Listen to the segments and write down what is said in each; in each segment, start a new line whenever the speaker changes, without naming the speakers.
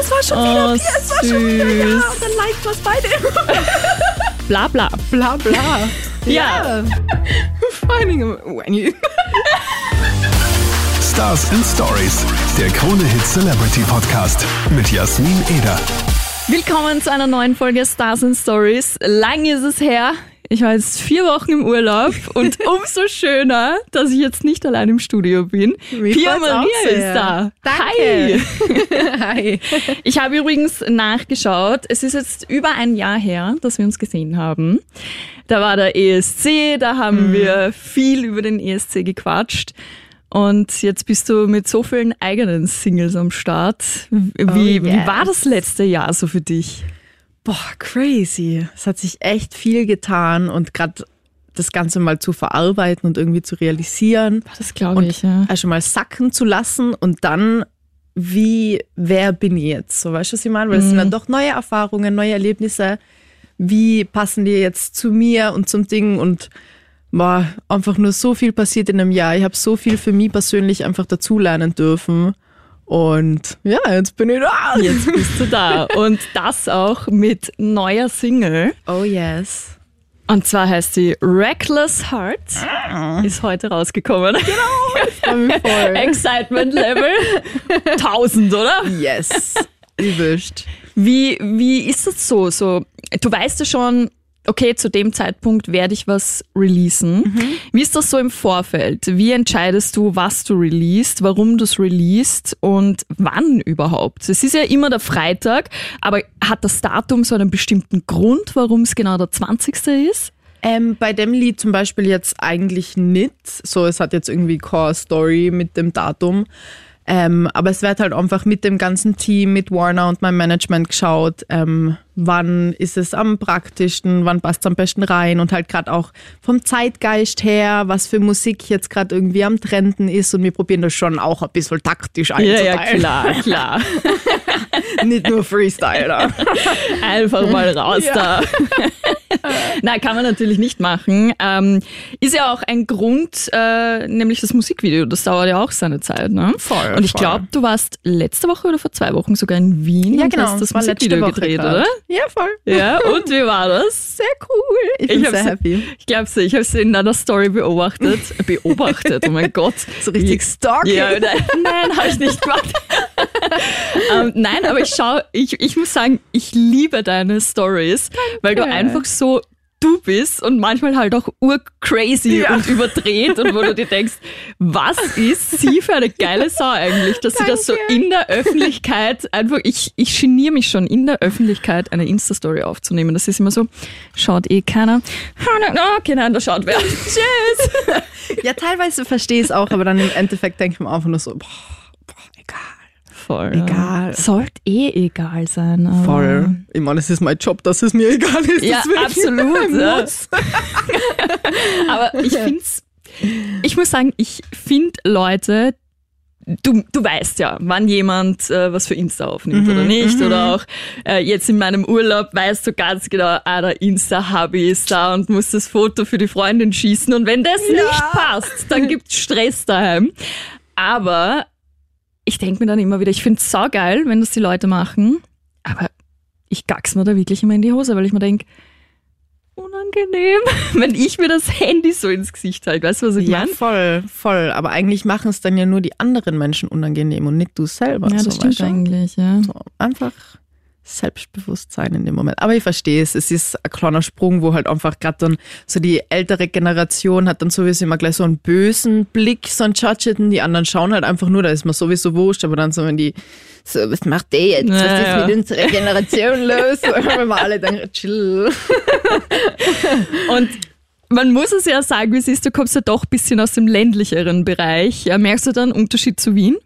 es war schon wieder
Oh,
Bier, es war schon wieder ja.
süß.
Und dann liked was beide.
Bla bla.
bla bla.
Ja.
Finding when you.
Stars and Stories, der Krone Hit Celebrity Podcast mit Jasmin Eder.
Willkommen zu einer neuen Folge Stars and Stories. Lang ist es her. Ich war jetzt vier Wochen im Urlaub und umso schöner, dass ich jetzt nicht allein im Studio bin.
Mir
Pia Maria ist da.
Danke.
Hi.
Hi.
Ich habe übrigens nachgeschaut. Es ist jetzt über ein Jahr her, dass wir uns gesehen haben. Da war der ESC, da
Mhm.
haben wir viel über den ESC gequatscht. Und jetzt bist du mit so vielen eigenen Singles am Start. Wie,
Oh,
wie
yes.
war das letzte Jahr so für dich?
Boah, crazy. Es hat sich echt viel getan und gerade das Ganze mal zu verarbeiten und irgendwie zu realisieren.
Das glaube ich, ja.
also mal sacken zu lassen und dann, wie, wer bin ich jetzt? So, weißt du, was ich meine? Weil es sind dann doch neue Erfahrungen, neue Erlebnisse. Wie passen die jetzt zu mir und zum Ding? Und war einfach nur so viel passiert in einem Jahr. Ich habe so viel für mich persönlich einfach dazulernen dürfen. Und ja, jetzt bin ich da.
Jetzt bist du da. Und das auch mit neuer Single.
Oh yes.
Und zwar heißt sie Reckless Heart. Ist heute rausgekommen.
Mich voll.
Excitement Level 1000, oder?
Yes. Übelst.
Wie, wie ist das so? so? Du weißt ja schon, okay, zu dem Zeitpunkt werde ich was releasen. Wie ist das so im Vorfeld? Wie entscheidest du, was du releast, warum du es releast und wann überhaupt? Es ist ja immer der Freitag, aber hat das Datum so einen bestimmten Grund, warum es genau der 20. ist?
Ähm, bei dem Lied zum Beispiel jetzt eigentlich nicht. So, es hat jetzt irgendwie Core Story mit dem Datum. Ähm, aber es wird halt einfach mit dem ganzen Team, mit Warner und meinem Management geschaut, ähm, wann ist es am praktischsten, wann passt es am besten rein und halt gerade auch vom Zeitgeist her, was für Musik jetzt gerade irgendwie am Trenden ist und wir probieren das schon auch ein bisschen taktisch einzuteilen.
klar, klar.
Nicht nur Freestyle. Da.
Einfach mal raus
Ja.
da. Nein, kann man natürlich nicht machen. Ähm, ist ja auch ein Grund, äh, nämlich das Musikvideo. Das dauert ja auch seine Zeit. Ne?
Voll,
Und ich glaube, du warst letzte Woche oder vor zwei Wochen sogar in Wien
Ja,
und
genau.
hast das Musikvideo gedreht,
grad.
oder?
Ja, voll.
Ja, und wie war das?
Sehr cool. Ich bin sehr happy.
Ich glaube ich habe sie in einer Story beobachtet. Beobachtet, oh mein Gott.
So richtig stalking.
Ja, nein, habe ich nicht gemacht. ähm, nein, aber ich schau, ich, ich muss sagen, ich liebe deine Stories, weil du einfach so du bist und manchmal halt auch urcrazy
Ja.
und überdreht und wo du dir denkst, was ist sie für eine geile Sau eigentlich, dass sie das so in der Öffentlichkeit einfach, ich, ich geniere mich schon in der Öffentlichkeit eine Insta-Story aufzunehmen. Das ist immer so, schaut eh keiner. Okay, nein, da schaut wer. Tschüss.
Ja, teilweise verstehe ich es auch, aber dann im Endeffekt denke ich mir einfach nur so, boah, boah egal.
Voll.
Egal.
Sollte eh egal sein. Aber
Voll. Ich meine, es ist mein Job, dass es mir egal ist.
Ja, absolut. ja.
muss.
Aber ich find's, ich muss sagen, ich finde Leute, du, du weißt ja, wann jemand äh, was für Insta aufnimmt oder nicht. Oder auch äh, jetzt in meinem Urlaub weißt du ganz genau, ah, der Insta-Hubby ist da und muss das Foto für die Freundin schießen. Und wenn das nicht passt, dann gibt's Stress daheim. Aber ich denke mir dann immer wieder, ich finde es saugeil, wenn das die Leute machen. Aber ich gack's mir da wirklich immer in die Hose, weil ich mir denk unangenehm, wenn ich mir das Handy so ins Gesicht halte. Weißt du, was ich
Ja,
meine?
voll, voll. Aber eigentlich machen es dann ja nur die anderen Menschen unangenehm und nicht du selber.
Ja,
so,
das stimmt
weißt du?
eigentlich, ja.
So, einfach Selbstbewusstsein in dem Moment. Aber ich verstehe es. Es ist ein kleiner Sprung, wo halt einfach gerade dann so die ältere Generation hat dann sowieso immer gleich so einen bösen Blick, so einen Judgeten. Die anderen schauen halt einfach nur, da ist mir sowieso wurscht. Aber dann so, wenn die, so, was macht der jetzt? Was
Ja,
ist
ja.
mit unserer Generation los? wenn wir alle dann chill.
Und man muss es ja sagen, wie es ist, du kommst ja doch ein bisschen aus dem ländlicheren Bereich. Ja, merkst du dann einen Unterschied zu Wien?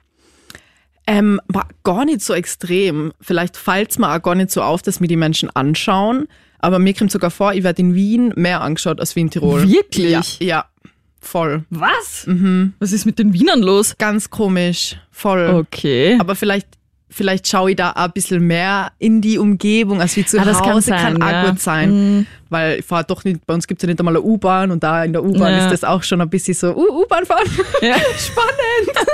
Ähm, war gar nicht so extrem. Vielleicht fällt es mir auch gar nicht so auf, dass mir die Menschen anschauen. Aber mir kommt sogar vor, ich werde in Wien mehr angeschaut als wie in Tirol.
Wirklich?
Ja, ja voll.
Was? Was ist mit den Wienern los?
Ganz komisch. Voll.
Okay.
Aber vielleicht vielleicht schaue ich da ein bisschen mehr in die Umgebung, als wie zu
Ah, das kann
Hause
sein,
kann auch
ja.
gut sein. Weil ich fahre doch nicht, bei uns gibt es ja nicht einmal eine U-Bahn und da in der U-Bahn
Ja.
ist das auch schon ein bisschen so, uh, U-Bahn fahren.
Ja.
Spannend.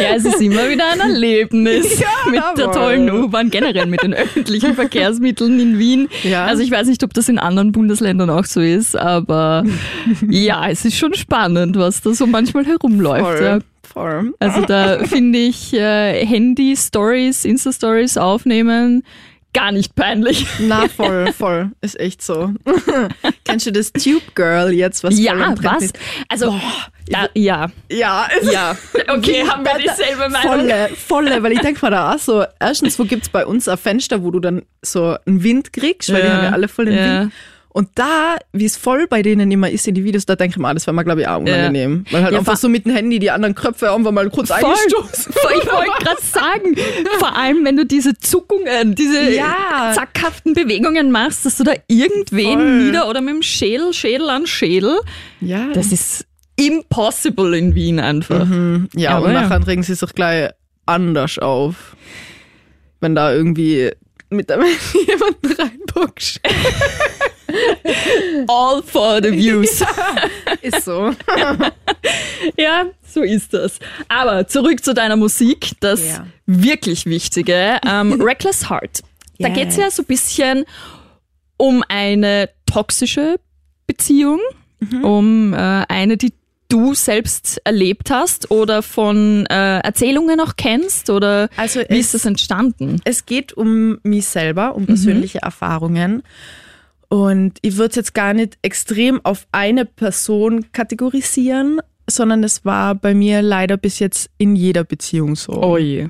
Ja, es ist immer wieder ein Erlebnis
Ja,
mit der tollen U-Bahn, generell mit den öffentlichen Verkehrsmitteln in Wien.
Ja.
Also ich weiß nicht, ob das in anderen Bundesländern auch so ist, aber ja, es ist schon spannend, was da so manchmal herumläuft. Ja.
Voll.
Also da finde ich äh, Handy-Stories, Insta-Stories aufnehmen gar nicht peinlich.
Na, voll, voll. Ist echt so. Kennst du das Tube Girl jetzt, was
Ja, was?
ist?
Also, ja, ja,
Ja, es
ja. Okay, haben wir dieselbe Meinung?
Volle, volle, weil ich denke mir da auch so, erstens, wo gibt's bei uns ein Fenster, wo du dann so einen Wind kriegst, weil die
Ja,
haben ja alle voll den
ja.
Wind. Und da, wie es voll bei denen immer ist in die Videos, da denke ich mir, ah, das wäre mir, glaube ich, auch unangenehm. Weil halt
Ja,
einfach so mit dem Handy die anderen Köpfe einfach mal kurz
Voll.
eingestoßen.
Ich wollte gerade sagen, vor allem wenn du diese Zuckungen, diese
Ja.
zackhaften Bewegungen machst, dass du da irgendwen
Voll.
nieder oder mit dem Schädel, Schädel an Schädel,
Ja,
das ist impossible in Wien einfach.
ja,
Aber
und
ja.
nachher regen sie sich gleich anders auf. Wenn da irgendwie mit dem Handy jemanden reinbockst.
All for the views.
Ist so.
Ja, so ist das. Aber zurück zu deiner Musik, das
Ja.
wirklich Wichtige. Ähm, Reckless Heart. Da
Yes.
geht's ja so ein bisschen um eine toxische Beziehung,
Mhm.
um äh, eine, die du selbst erlebt hast oder von äh, Erzählungen auch kennst oder
Also
wie
es-
ist das entstanden?
Es geht um mich selber, um persönliche Erfahrungen. Und ich würde es jetzt gar nicht extrem auf eine Person kategorisieren, sondern es war bei mir leider bis jetzt in jeder Beziehung so.
Oh je.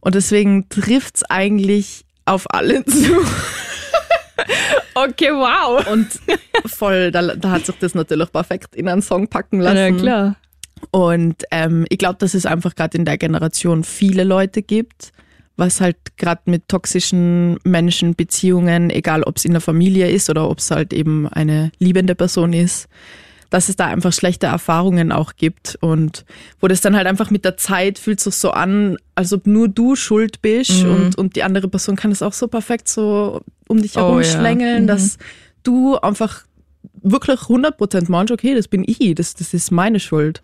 Und deswegen trifft es eigentlich auf alle zu.
Okay, wow.
Und voll, da, da hat sich das natürlich perfekt in einen Song packen lassen.
Ja, klar.
Und ähm, ich glaube, dass es einfach gerade in der Generation viele Leute gibt, was halt gerade mit toxischen Menschen, Beziehungen, egal ob es in der Familie ist oder ob es halt eben eine liebende Person ist, dass es da einfach schlechte Erfahrungen auch gibt und wo das dann halt einfach mit der Zeit fühlt sich so an, als ob nur du schuld bist
Mhm.
und, und die andere Person kann es auch so perfekt so um dich
Oh,
herum
ja.
schlängeln,
Mhm.
dass du einfach wirklich 100% meinst, okay, das bin ich, das, das ist meine Schuld.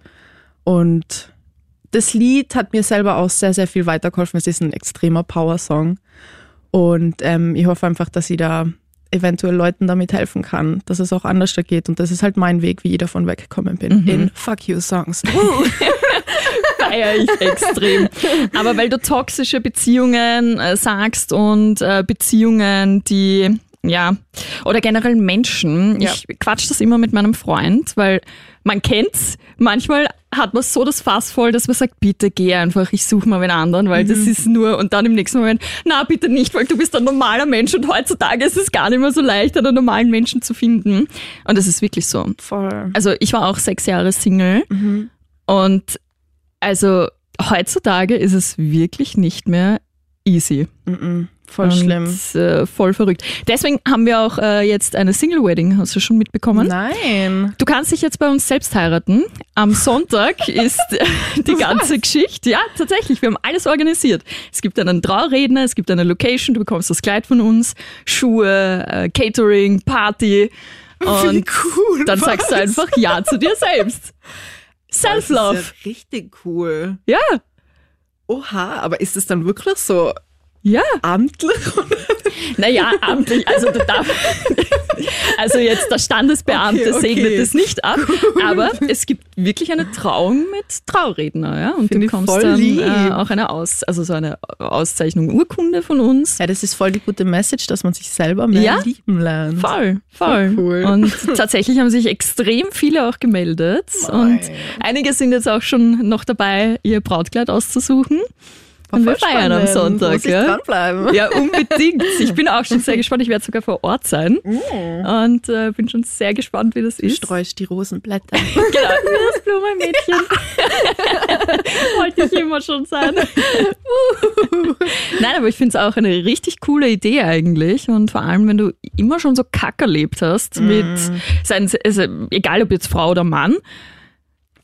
Und das Lied hat mir selber auch sehr, sehr viel weitergeholfen. Es ist ein extremer Power-Song. Und ähm, ich hoffe einfach, dass ich da eventuell Leuten damit helfen kann, dass es auch anders da geht. Und das ist halt mein Weg, wie ich davon weggekommen bin. In Fuck You Songs.
feiere ich extrem. Aber weil du toxische Beziehungen äh, sagst und äh, Beziehungen, die ja, oder generell Menschen.
Ja.
Ich quatsch das immer mit meinem Freund, weil man kennt's. Manchmal hat man so das Fass voll, dass man sagt, bitte geh einfach, ich suche mal einen anderen, weil das ist nur, und dann im nächsten Moment, na bitte nicht, weil du bist ein normaler Mensch und heutzutage ist es gar nicht mehr so leicht, einen normalen Menschen zu finden. Und das ist wirklich so.
Voll.
Also ich war auch sechs Jahre Single und also heutzutage ist es wirklich nicht mehr easy.
Mhm. Voll
und,
schlimm.
Äh, voll verrückt. Deswegen haben wir auch äh, jetzt eine Single Wedding, hast du schon mitbekommen?
Nein.
Du kannst dich jetzt bei uns selbst heiraten. Am Sonntag ist die ganze Geschichte. Ja, tatsächlich. Wir haben alles organisiert. Es gibt einen Trauredner, es gibt eine Location, du bekommst das Kleid von uns, Schuhe, äh, Catering, Party. Und
cool.
dann sagst du
was?
einfach Ja zu dir selbst. Self-Love.
Das ist ja richtig cool.
Ja,
Oha, aber ist es dann wirklich so
ja.
amtlich?
Naja, amtlich, also du darfst, also jetzt der Standesbeamte
Okay, okay.
segnet es nicht ab, aber es gibt wirklich eine Trauung mit Trauredner, ja, und
Find
du
voll
dann äh, auch eine Aus, also so eine Auszeichnung Urkunde von uns.
Ja, das ist voll die gute Message, dass man sich selber mehr
Ja.
lieben lernt.
Voll, voll.
Voll cool.
Und tatsächlich haben sich extrem viele auch gemeldet. Und einige sind jetzt auch schon noch dabei, ihr Brautkleid auszusuchen. Und wir feiern am. Sonntag.
Muss
Ja?
dranbleiben.
Ja, unbedingt. Ich bin auch schon sehr gespannt. Ich werde sogar vor Ort sein.
Mm.
Und äh, bin schon sehr gespannt, wie das ist.
Streust die Rosenblätter.
Genau, das Blumenmädchen. Wollte ich immer schon sein. Nein, aber ich finde es auch eine richtig coole Idee eigentlich. Und vor allem, wenn du immer schon so kack erlebt hast, mit, seien, es- also, egal ob jetzt Frau oder Mann,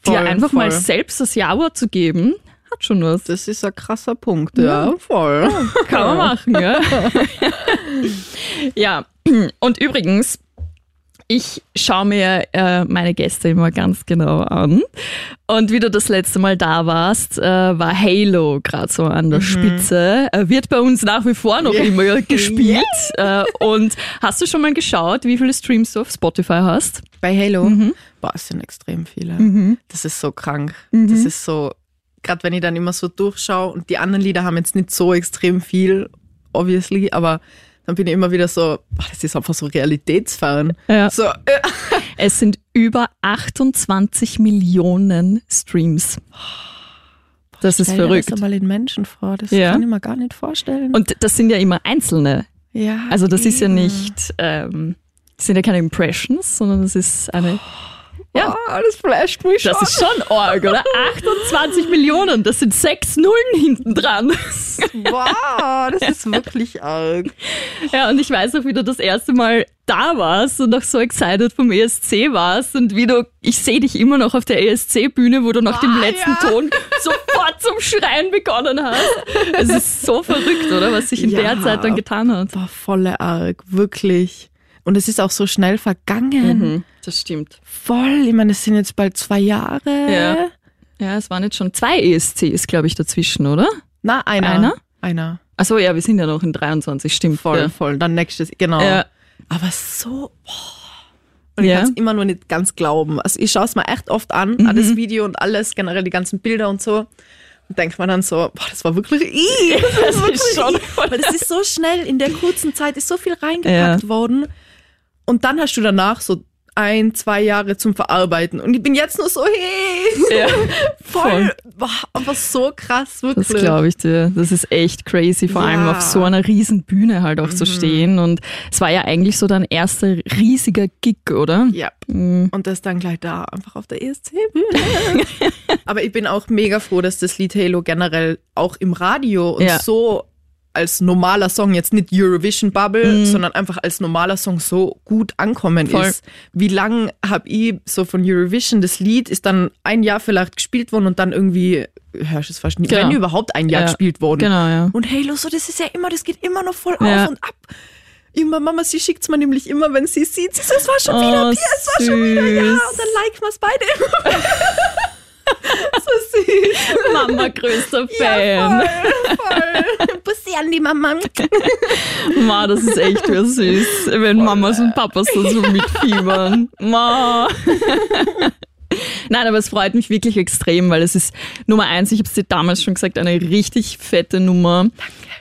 dir
Voll,
einfach mal
voll.
selbst das Ja-Wort zu geben, hat schon was.
Das ist ein krasser Punkt, ja, voll.
Kann man machen, ja. ja, und übrigens, ich schaue mir äh, meine Gäste immer ganz genau an. Und wie du das letzte Mal da warst, äh, war Halo gerade so an der Spitze. Äh, wird bei uns nach wie vor noch
Ja.
immer gespielt. Äh, und hast du schon mal geschaut, wie viele Streams du auf Spotify hast?
Bei Halo,
Mhm.
boah, es sind extrem viele. Das ist so krank. Das ist so, gerade wenn ich dann immer so durchschaue und die anderen Lieder haben jetzt nicht so extrem viel, obviously, aber dann bin ich immer wieder so, boah, das ist einfach so realitätsfern.
Ja.
So, äh,
Es sind über 28 Millionen Streams. Das ist verrückt.
Das einmal in Menschen vor, das
Ja.
kann ich mir gar nicht vorstellen.
Und das sind ja immer einzelne.
ja,
Also das ist ja
eben.
nicht, ähm, das sind ja keine Impressions, sondern das ist eine. Ja,
Oh, das flasht mich schon.
das ist schon arg, oder? 28 Millionen, das sind sechs Nullen hinten dran.
wow, das ist wirklich arg.
Ja, und ich weiß noch, wie du das erste Mal da warst und noch so excited vom ESC warst und wie du, ich sehe dich immer noch auf der ESC-Bühne, wo du nach dem
Ah,
letzten
ja.
Ton sofort zum Schreien begonnen hast. Es ist so verrückt, oder? Was sich in
Ja.
der Zeit dann getan hat.
War volle arg, wirklich. Und es ist auch so schnell vergangen.
Das stimmt.
Voll, ich meine, es sind jetzt bald zwei Jahre.
Ja. Ja, es waren jetzt schon zwei ESCs, glaube ich, dazwischen, oder?
Na, einer.
Einer?
Einer.
Achso, ja, wir sind ja noch in 23, stimmt.
Voll,
Ja.
voll. Dann nächstes, genau.
Ja.
Aber so, boah. Und ich
Ja.
kann es immer noch nicht ganz glauben. Also ich schaue es mir echt oft an,
Mhm.
an das Video und alles, generell die ganzen Bilder und so. Und denkt man dann so, boah, das war wirklich ich. Das,
Das ist schon
Weil das ist so schnell, in der kurzen Zeit ist so viel reingepackt worden. Und dann hast du danach so ein, zwei Jahre zum Verarbeiten. Und ich bin jetzt nur so, hey,
Ja,
voll, boah, aber so krass, wirklich.
Das glaube ich dir. Das ist echt crazy, vor allem
Ja.
auf so einer riesen Bühne halt auch zu stehen. Und es war ja eigentlich so dein erster riesiger Gig, oder?
Ja.
Mhm.
Und das dann gleich da, einfach auf der ESC-Bühne. Aber ich bin auch mega froh, dass das Lied Halo generell auch im Radio und
Ja.
so als normaler Song, jetzt nicht Eurovision Bubble, sondern einfach als normaler Song so gut ankommen
Voll.
ist. Wie lang habe ich so von Eurovision, das Lied ist dann ein Jahr vielleicht gespielt worden und dann irgendwie, hörst du es fast nicht,
Genau.
wenn überhaupt ein Jahr
Ja.
gespielt worden.
Genau, ja.
Und Halo, so, das ist ja immer, das geht immer noch voll
Ja.
auf und ab. Immer, Mama, sie schickt's mir nämlich immer, wenn sie es sieht. Sie so, es war schon wieder,
Oh,
Pia, es war schon wieder, ja. Und dann liken wir es beide immer. süß.
Mama größter
Ja,
Fan.
voll, voll. Bussi an die Mama.
Ma, das ist echt wieder süß, wenn Mamas und Papas da so mitfiebern. Ma. Nein, aber es freut mich wirklich extrem, weil es ist Nummer eins, ich habe es dir damals schon gesagt, eine richtig fette Nummer.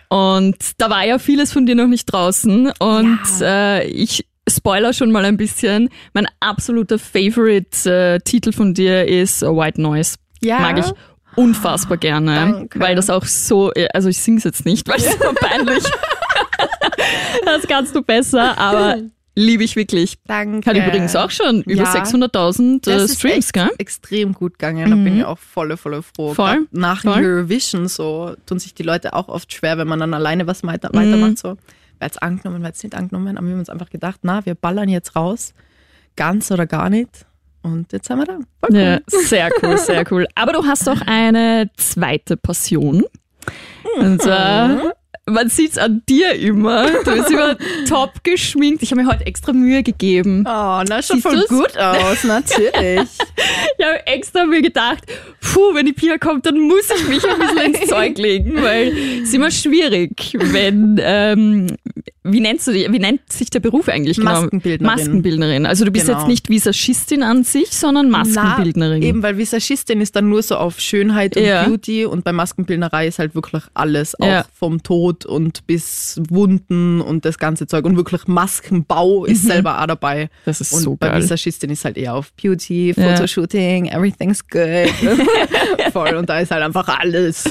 Und da war ja vieles von dir noch nicht draußen. Und äh, ich spoiler schon mal ein bisschen. Mein absoluter Favorite-Titel von dir ist White Noise.
Ja.
Mag ich unfassbar gerne.
Danke.
Weil das auch so, also ich sing's jetzt nicht, weil es ist so peinlich. das kannst du besser, aber liebe ich wirklich.
Danke.
Hat übrigens auch schon über
Ja.
600.000 äh,
ist
Streams,
echt
gell?
extrem gut gegangen. Da bin ich auch voll, voll froh.
Voll,
Grad Nach
voll.
Eurovision so tun sich die Leute auch oft schwer, wenn man dann alleine was weiter,
Mhm.
weitermacht. So, wer jetzt angenommen, wer jetzt nicht angenommen. Aber wir haben uns einfach gedacht, na, wir ballern jetzt raus. Ganz oder gar nicht. Und jetzt sind wir da. Voll cool.
Ja, sehr cool, sehr cool. Aber du hast auch eine zweite Passion. Und äh, man sieht's an dir immer. Du bist immer top geschminkt. Ich habe mir heute extra Mühe gegeben.
Oh, na, schon
Siehst
voll
du's?
gut aus, natürlich.
Ich habe extra mir gedacht, puh, wenn die Pia kommt, dann muss ich mich ein bisschen ins Zeug legen, weil es ist immer schwierig, wenn, ähm, wie nennst du die, wie nennt sich der Beruf eigentlich genau?
Maskenbildnerin.
Maskenbildnerin. Also du bist
Genau.
jetzt nicht Visagistin an sich, sondern Maskenbildnerin.
Na, eben, weil Visagistin ist dann nur so auf Schönheit und
Ja.
Beauty und bei Maskenbildnerei ist halt wirklich alles, auch
Ja.
vom Tod und bis Wunden und das ganze Zeug. Und wirklich Maskenbau ist selber auch dabei.
Mhm. Das ist
und
so
bei
geil.
Visagistin ist halt eher auf Beauty,
Ja.
Fotoshooting, everything's good. voll, und da ist halt einfach alles.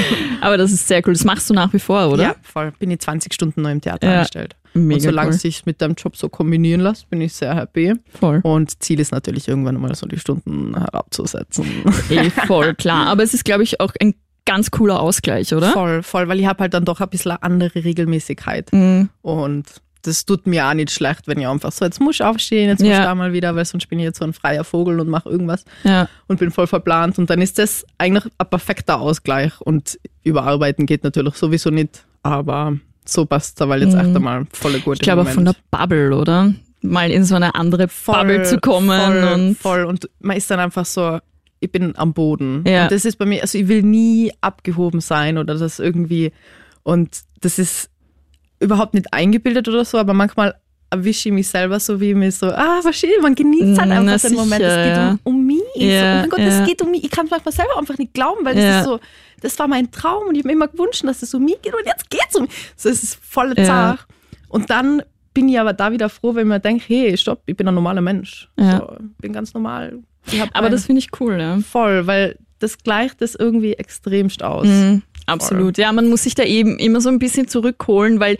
Aber das ist sehr cool. Das machst du nach wie vor, oder?
Ja, voll. Bin ich 20 Stunden nur im Theater
Ja.
angestellt.
Mega
und solange
cool.
es sich mit deinem Job so kombinieren lässt, bin ich sehr happy.
Voll.
Und Ziel ist natürlich irgendwann mal so die Stunden herabzusetzen.
Eh, voll, klar. Aber es ist, glaube ich, auch ein ganz cooler Ausgleich, oder?
Voll, voll, weil ich habe halt dann doch ein bisschen eine andere Regelmäßigkeit.
Mhm.
Und das tut mir auch nicht schlecht, wenn ich einfach so, jetzt muss ich aufstehen, jetzt muss
Ja.
ich da mal wieder, weil sonst bin ich jetzt so ein freier Vogel und mache irgendwas
Ja.
und bin voll verplant. Und dann ist das eigentlich ein perfekter Ausgleich. Und überarbeiten geht natürlich sowieso nicht, aber so passt da, weil jetzt echt einmal voll gut
Ich glaube auch von der Bubble, oder? Mal in so eine andere Bubble zu kommen
voll,
und
voll. Und man ist dann einfach so, ich bin am Boden.
Ja.
Und das ist bei mir, also ich will nie abgehoben sein oder das irgendwie. Und das ist überhaupt nicht eingebildet oder so, aber manchmal erwische ich mich selber so wie mir so, ah, verstehe, man genießt halt
Na,
einfach den Moment. Es geht
sicher,
um, um mich. so,
Ja,
oh mein Gott,
ja.
es geht um mich. Ich kann es manchmal selber einfach nicht glauben, weil das
Ja.
ist so, das war mein Traum und ich habe mir immer gewünscht, dass es um mich geht und jetzt geht es um mich. So, es ist voll
Ja.
zart. Und dann bin ich aber da wieder froh, wenn man denkt, hey, stopp, ich bin ein normaler Mensch.
Ja.
So, bin ganz normal.
Aber das finde ich cool, ja.
voll, weil das gleicht das irgendwie extremst aus.
Mhm, absolut. Ja, man muss sich da eben immer so ein bisschen zurückholen, weil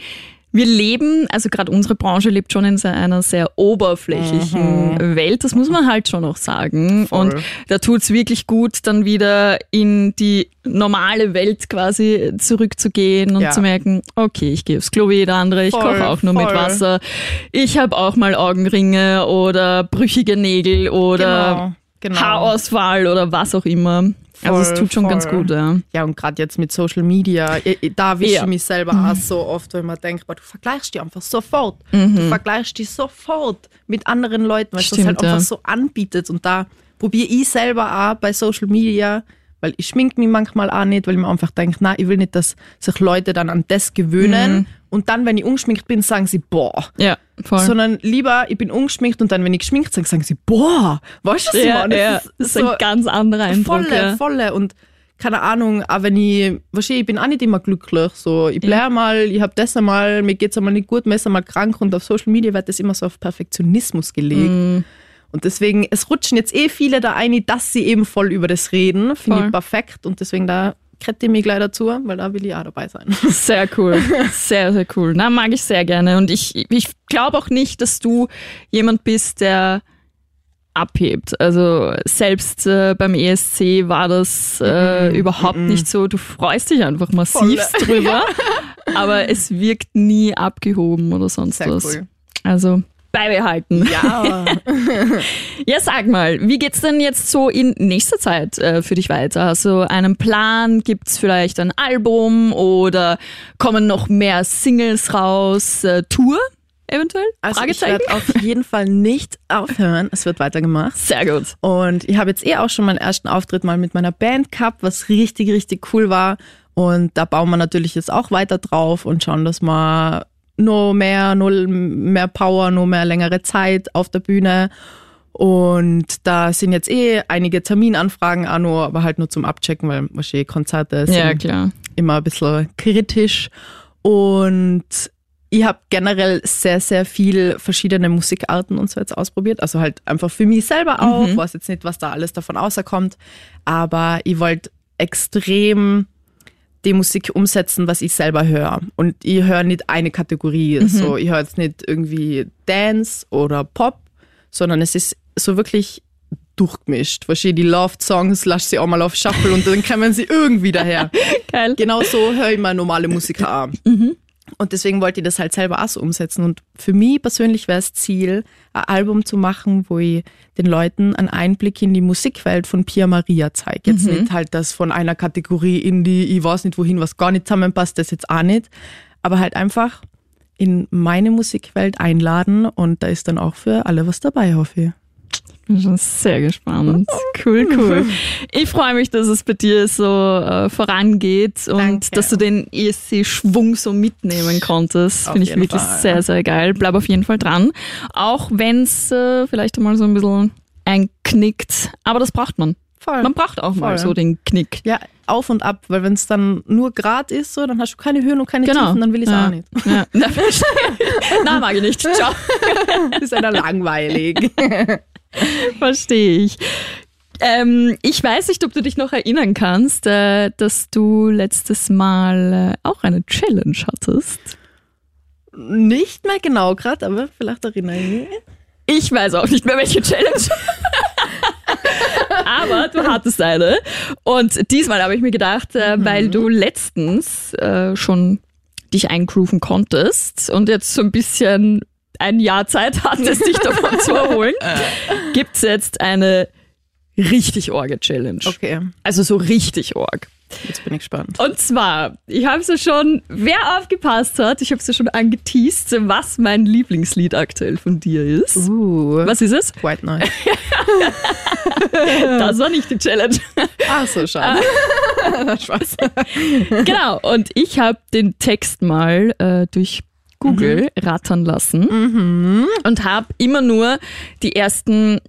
wir leben, also gerade unsere Branche lebt schon in einer sehr oberflächlichen Welt, das muss man halt schon auch sagen.
Mhm. Voll.
Und da tut's wirklich gut, dann wieder in die normale Welt quasi zurückzugehen und
Ja.
zu merken, okay, ich gehe aufs Klo wie jeder andere, ich koche auch nur mit
voll.
Wasser, ich habe auch mal Augenringe oder brüchige Nägel oder
genau.
Haarausfall oder was auch immer. Also es
Voll,
tut schon ganz
voll.
gut, ja.
Ja, und gerade jetzt mit Social Media, ich, da erwische
Ja.
ich mich selber auch so oft, wenn man denkt, du vergleichst dich einfach sofort.
Mhm.
Du vergleichst dich sofort mit anderen Leuten, weil es das halt einfach
ja.
so anbietet. Und da probiere ich selber auch bei Social Media, weil ich schmink mich manchmal auch nicht, weil ich mir einfach denke, na, ich will nicht, dass sich Leute dann an das gewöhnen.
Mhm.
Und dann, wenn ich ungeschminkt bin, sagen sie, boah.
Ja, voll.
Sondern lieber, ich bin ungeschminkt und dann, wenn ich geschminkt bin, sagen sie, boah, weißt du, was ich
ja,
meine?
ja, das ist ein ganz anderer Eindruck.
volle,
ja.
volle und keine Ahnung, auch wenn ich, wahrscheinlich, ich bin auch nicht immer glücklich, so, ich bleibe mal, ich habe das einmal, mir geht's einmal nicht gut, mir ist einmal krank und auf Social Media wird das immer so auf Perfektionismus gelegt.
Mhm.
Und deswegen, es rutschen jetzt eh viele da ein, dass sie eben voll über das reden, finde ich perfekt und deswegen da krette ich mich gleich dazu, weil da will ich auch dabei sein.
Sehr cool. Sehr, sehr cool. Na, mag ich sehr gerne. Und ich, ich glaube auch nicht, dass du jemand bist, der abhebt. Also selbst äh, beim ESC war das äh, überhaupt nicht so. Du freust dich einfach massivst drüber, aber es wirkt nie abgehoben oder sonst
Sehr
was.
cool.
Also beibehalten.
Ja,
Ja, sag mal, wie geht's denn jetzt so in nächster Zeit äh, für dich weiter? Hast du einen Plan? Gibt's vielleicht ein Album oder kommen noch mehr Singles raus? Äh, Tour eventuell?
also ich werde auf jeden Fall nicht aufhören, es wird weitergemacht.
Sehr gut.
Und ich habe jetzt eh auch schon meinen ersten Auftritt mal mit meiner Band gehabt, was richtig, richtig cool war. Und da bauen wir natürlich jetzt auch weiter drauf und schauen, dass wir nur mehr, nur mehr Power, nur mehr längere Zeit auf der Bühne. Und da sind jetzt eh einige Terminanfragen auch nur, aber halt nur zum Abchecken, weil wahrscheinlich Konzerte sind
Ja, klar.
immer ein bisschen kritisch. Und ich habe generell sehr, sehr viel verschiedene Musikarten und so jetzt ausprobiert. Also halt einfach für mich selber auch.
Mhm.
Weiß jetzt nicht, was da alles davon außerkommt. Aber ich wollte extrem die Musik umsetzen, was ich selber höre. Und ich höre nicht eine Kategorie.
Mhm.
So, ich höre jetzt nicht irgendwie Dance oder Pop, sondern es ist so wirklich durchgemischt. Wahrscheinlich die Love-Songs, lass sie auch mal auf Shuffle und dann kommen sie irgendwie daher.
Geil.
Genau so höre ich mal normale Musiker an. Und deswegen wollte ich das halt selber auch so umsetzen. Und für mich persönlich wäre das Ziel, ein Album zu machen, wo ich den Leuten einen Einblick in die Musikwelt von Pia Maria zeige. Jetzt nicht halt das von einer Kategorie in die, ich weiß nicht wohin, was gar nicht zusammenpasst, das jetzt auch nicht. Aber halt einfach in meine Musikwelt einladen und da ist dann auch für alle was dabei, hoffe ich.
Bin schon sehr gespannt. Cool, cool. Ich freue mich, dass es bei dir so äh, vorangeht und
Danke.
dass du den ESC-Schwung so mitnehmen konntest. Finde ich wirklich
Fall.
sehr, sehr geil. Bleib auf jeden Fall dran. Auch wenn es äh, vielleicht einmal so ein bisschen einknickt. Aber das braucht man.
Voll.
Man braucht auch mal
Voll.
so den Knick.
Ja, auf und ab, weil wenn es dann nur Grad ist, so, dann hast du keine Höhen und keine
Genau.
Tiefen, dann will ich es
ja.
auch nicht.
Ja. Na, mag ich nicht. Ciao.
Das ist ja langweilig.
Verstehe ich. Ähm, ich weiß nicht, ob du dich noch erinnern kannst, äh, dass du letztes Mal äh, auch eine Challenge hattest.
Nicht mehr genau gerade, aber vielleicht erinnere ich mich.
Ich weiß auch nicht mehr, welche Challenge. Aber du hattest eine. Und diesmal habe ich mir gedacht, äh, weil du letztens äh, schon dich eingrooven konntest und jetzt so ein bisschen ein Jahr Zeit hattest, dich davon zu erholen, gibt's jetzt eine richtig orge Challenge.
Okay,
Also so richtig org.
jetzt bin ich gespannt.
Und zwar, ich habe es ja schon, wer aufgepasst hat, ich habe es ja schon angeteased, was mein Lieblingslied aktuell von dir ist.
Uh,
Was ist es?
White Noise.
Das war nicht die Challenge.
Ach so, schade. Spaß.
genau, und ich habe den Text mal äh, durch Google rattern lassen und habe immer nur die ersten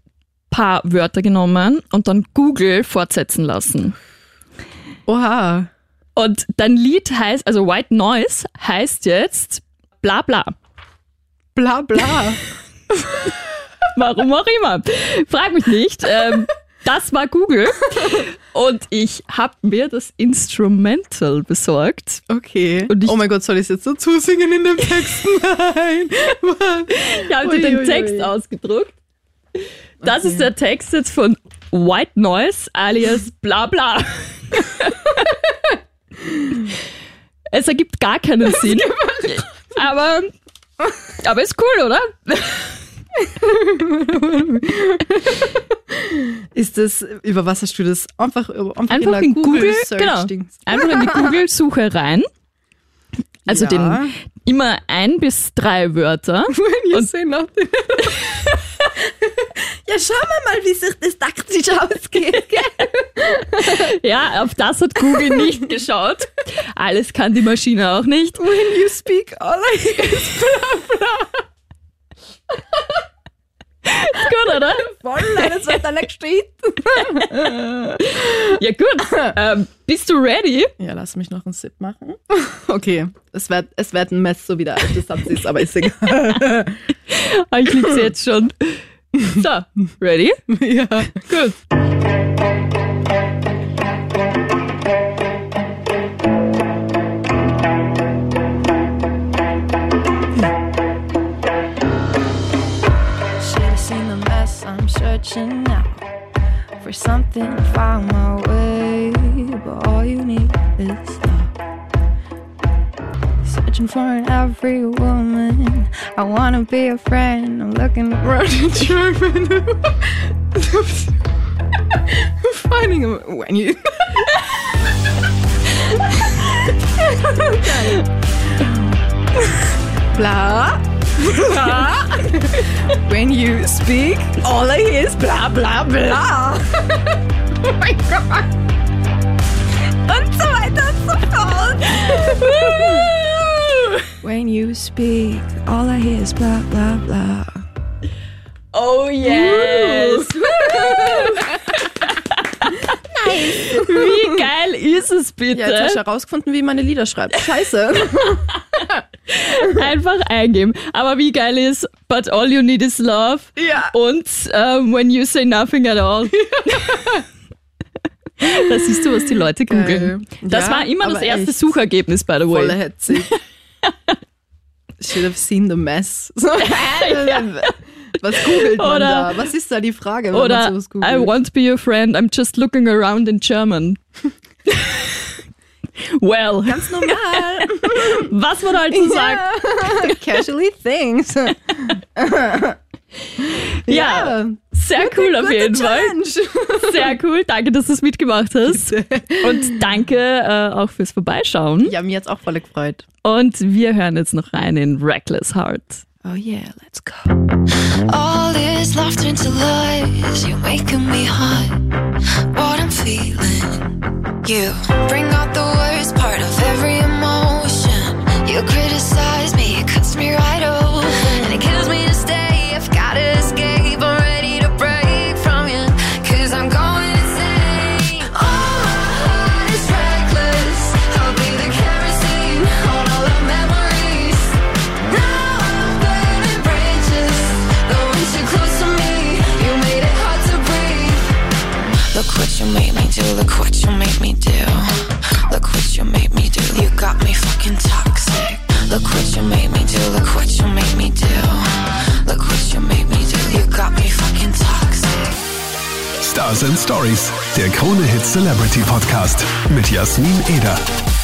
paar Wörter genommen und dann Google fortsetzen lassen.
Oha.
Und dein Lied heißt, also White Noise heißt jetzt bla bla.
Bla bla.
Warum auch immer. Frag mich nicht. Ähm, das war Google. Und ich habe mir das Instrumental besorgt.
Okay. Oh mein Gott, soll ich es jetzt dazu singen in dem Text? Nein.
Ich habe dir den Text ausgedruckt. Das
Okay.
ist der Text jetzt von White Noise alias bla bla. es ergibt gar keinen Sinn. Aber, aber ist cool, oder?
Ist das, über was hast du das? Einfach, einfach,
Einfach
in, der
in Google,
Search
genau. Einfach in die Google-Suche rein. Also
Ja.
den immer ein bis drei Wörter. Und-
ja, schauen wir mal, wie sich das taktisch ausgeht.
Ja, auf das hat Google nicht geschaut. Alles kann die Maschine auch nicht.
When you speak all I hear is
Gut, oder?
voll, das wird dann steht.
Ja, gut. Ähm, bist du ready?
Ja, lass mich noch einen Sip machen. Okay, es wird, es wird ein Mess, so wie der alte Satz ist, aber ist egal.
Ah, Ich lieb's jetzt schon. So, ready?
ja.
Gut.
Now for something to find my way. But all you need is love. Searching for an every woman. I wanna be a friend. I'm looking around.
German. Finding him when you. blah. When you speak, all I hear is blah blah blah. oh my god. Und so weiter und so fort.
When you speak, all I hear is blah blah blah.
Oh yes! Wie geil ist es bitte?
Ja, jetzt hast du herausgefunden, wie meine Lieder schreibt. Scheiße.
Einfach eingeben. Aber wie geil ist But all you need is love
Ja.
und ähm, When you say nothing at all. da siehst du, was die Leute googeln. Das
Ja,
war immer das erste
echt.
Suchergebnis, by the
Voll
way.
hetzig. Should have seen the mess. So, Was googelt man
Oder-
da? Was ist da die Frage, wenn
Oder
man sowas googelt?
I want to be your friend, I'm just looking around in German. Well,
Ganz normal.
was man halt so sagt.
Casually things.
Ja, sehr cool auf
Gute
jeden Fall.
Challenge.
Sehr cool. Danke, dass du es mitgemacht hast. Und danke äh, auch fürs Vorbeischauen.
Ja, mir hat's auch voll gefreut.
Und wir hören jetzt noch rein in Reckless Heart.
Oh yeah, let's go.
All this laughter into lies, you're making me hot. What I'm feeling, you bring out the worst part of every emotion. You criticize fucking toxic. Look what you made me do. Look what you made me do. Look what you made me do. You got me fucking toxic.
Stars and Stories, der Krone Hit Celebrity Podcast mit Jasmin Eder.